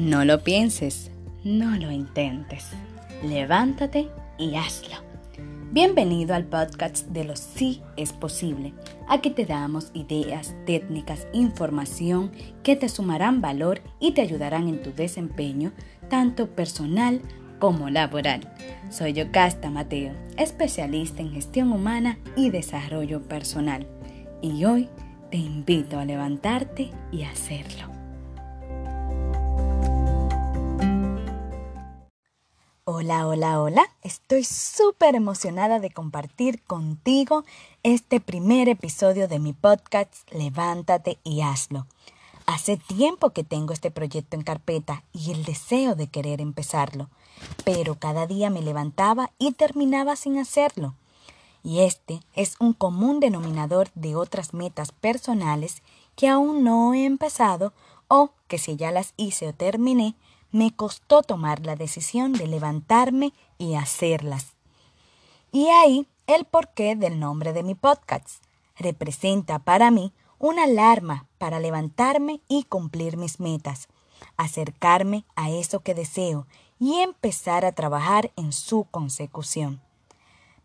No lo pienses, no lo intentes. Levántate y hazlo. Bienvenido al podcast de lo sí es posible. Aquí te damos ideas, técnicas, información que te sumarán valor y te ayudarán en tu desempeño, tanto personal como laboral. Soy Yocasta Mateo, especialista en gestión humana y desarrollo personal. Y hoy te invito a levantarte y hacerlo. Hola, hola, hola. Estoy súper emocionada de compartir contigo este primer episodio de mi podcast Levántate y hazlo. Hace tiempo que tengo este proyecto en carpeta y el deseo de querer empezarlo, pero cada día me levantaba y terminaba sin hacerlo. Y este es un común denominador de otras metas personales que aún no he empezado o que si ya las hice o terminé, me costó tomar la decisión de levantarme y hacerlas. Y ahí el porqué del nombre de mi podcast. Representa para mí una alarma para levantarme y cumplir mis metas, acercarme a eso que deseo y empezar a trabajar en su consecución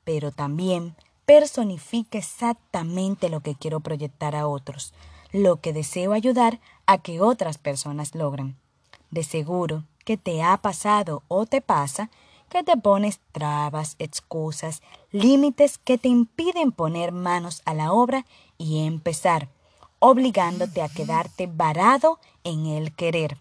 pero también personifica exactamente lo que quiero proyectar a otros, lo que deseo ayudar a que otras personas logren. De seguro que te ha pasado o te pasa que te pones trabas, excusas, límites que te impiden poner manos a la obra y empezar, obligándote a quedarte varado en el querer.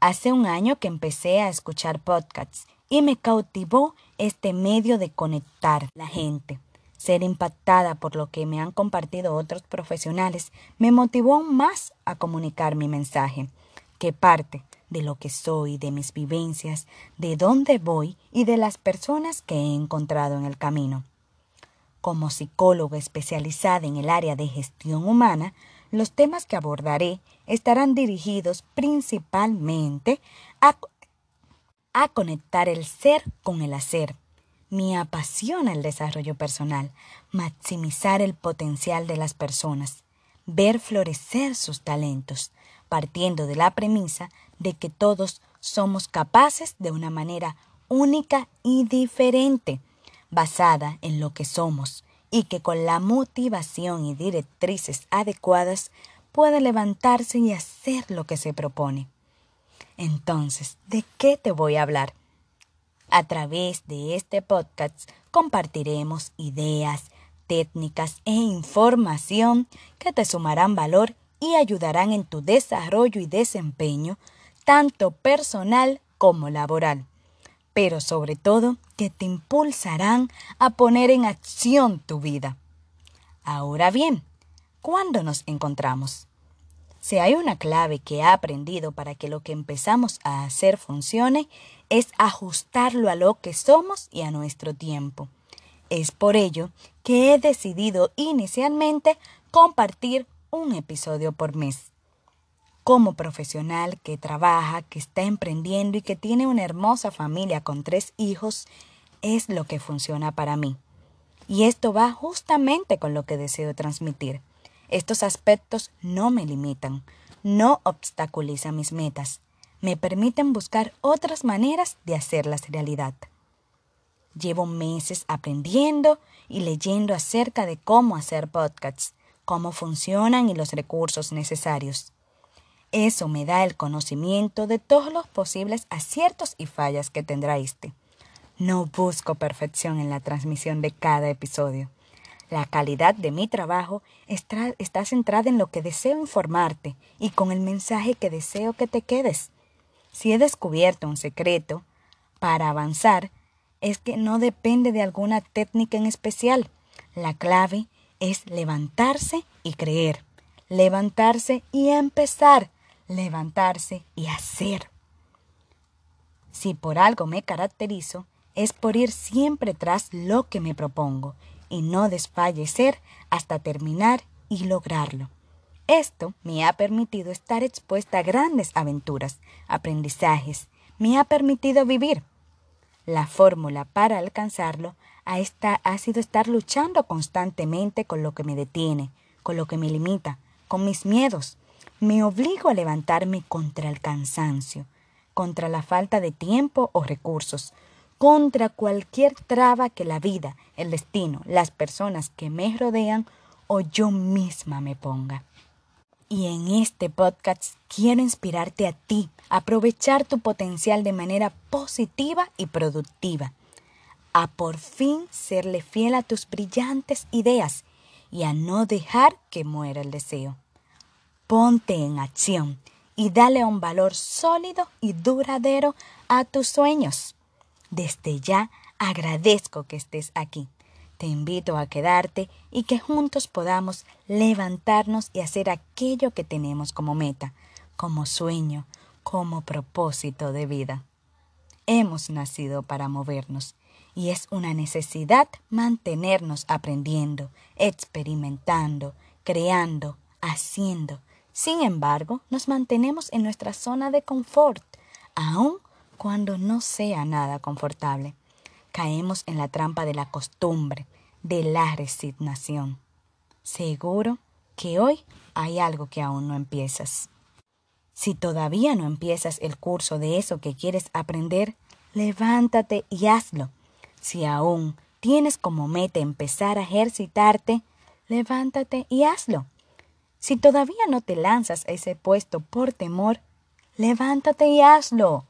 Hace un año que empecé a escuchar podcasts y me cautivó este medio de conectar la gente. Ser impactada por lo que me han compartido otros profesionales me motivó más a comunicar mi mensaje, que parte de lo que soy, de mis vivencias, de dónde voy y de las personas que he encontrado en el camino. Como psicóloga especializada en el área de gestión humana, los temas que abordaré estarán dirigidos principalmente a conectar el ser con el hacer. Me apasiona el desarrollo personal, maximizar el potencial de las personas, ver florecer sus talentos, partiendo de la premisa de que todos somos capaces de una manera única y diferente, basada en lo que somos, y que con la motivación y directrices adecuadas puede levantarse y hacer lo que se propone. Entonces, ¿de qué te voy a hablar? A través de este podcast compartiremos ideas, técnicas e información que te sumarán valor y ayudarán en tu desarrollo y desempeño, tanto personal como laboral, pero sobre todo que te impulsarán a poner en acción tu vida. Ahora bien, ¿cuándo nos encontramos? Si hay una clave que he aprendido para que lo que empezamos a hacer funcione, es ajustarlo a lo que somos y a nuestro tiempo. Es por ello que he decidido inicialmente compartir un episodio por mes. Como profesional que trabaja, que está emprendiendo y que tiene una hermosa familia con tres hijos, es lo que funciona para mí. Y esto va justamente con lo que deseo transmitir. Estos aspectos no me limitan, no obstaculizan mis metas, me permiten buscar otras maneras de hacerlas realidad. Llevo meses aprendiendo y leyendo acerca de cómo hacer podcasts, cómo funcionan y los recursos necesarios. Eso me da el conocimiento de todos los posibles aciertos y fallas que tendrá este. No busco perfección en la transmisión de cada episodio. La calidad de mi trabajo está, centrada en lo que deseo informarte y con el mensaje que deseo que te quedes. Si he descubierto un secreto para avanzar, es que no depende de alguna técnica en especial. La clave es levantarse y creer, levantarse y empezar, levantarse y hacer. Si por algo me caracterizo, es por ir siempre tras lo que me propongo y no desfallecer hasta terminar y lograrlo. Esto me ha permitido estar expuesta a grandes aventuras, aprendizajes, me ha permitido vivir. La fórmula para alcanzarlo ha, ha sido estar luchando constantemente con lo que me detiene, con lo que me limita, con mis miedos, Me obligo a levantarme contra el cansancio, contra la falta de tiempo o recursos, contra cualquier traba que la vida, el destino, las personas que me rodean o yo misma me ponga. Y en este podcast quiero inspirarte a ti, aprovechar tu potencial de manera positiva y productiva, a por fin serle fiel a tus brillantes ideas y a no dejar que muera el deseo. Ponte en acción y dale un valor sólido y duradero a tus sueños. Desde ya agradezco que estés aquí. Te invito a quedarte y que juntos podamos levantarnos y hacer aquello que tenemos como meta, como sueño, como propósito de vida. Hemos nacido para movernos y es una necesidad mantenernos aprendiendo, experimentando, creando, haciendo, sin embargo, nos mantenemos en nuestra zona de confort, aun cuando no sea nada confortable. Caemos en la trampa de la costumbre, de la resignación. Seguro que hoy hay algo que aún no empiezas. Si todavía no empiezas el curso de eso que quieres aprender, levántate y hazlo. Si aún tienes como meta empezar a ejercitarte, levántate y hazlo. Si todavía no te lanzas a ese puesto por temor, levántate y hazlo.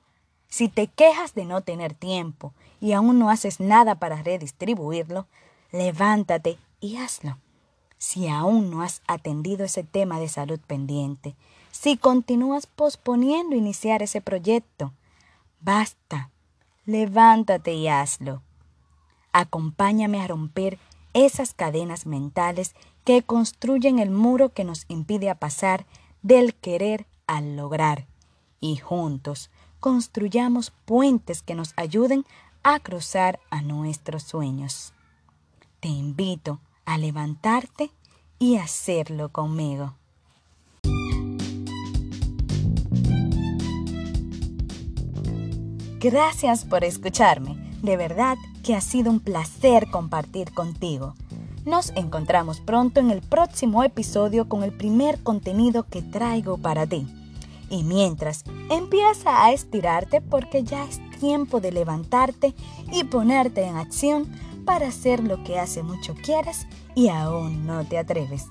Si te quejas de no tener tiempo y aún no haces nada para redistribuirlo, levántate y hazlo. Si aún no has atendido ese tema de salud pendiente, si continúas posponiendo iniciar ese proyecto, basta, levántate y hazlo. Acompáñame a romper esas cadenas mentales que construyen el muro que nos impide pasar del querer al lograr y juntos construyamos puentes que nos ayuden a cruzar a nuestros sueños. Te invito a levantarte y hacerlo conmigo. Gracias por escucharme. De verdad que ha sido un placer compartir contigo. Nos encontramos pronto en el próximo episodio con el primer contenido que traigo para ti. Y mientras, empieza a estirarte porque ya es tiempo de levantarte y ponerte en acción para hacer lo que hace mucho quieres y aún no te atreves.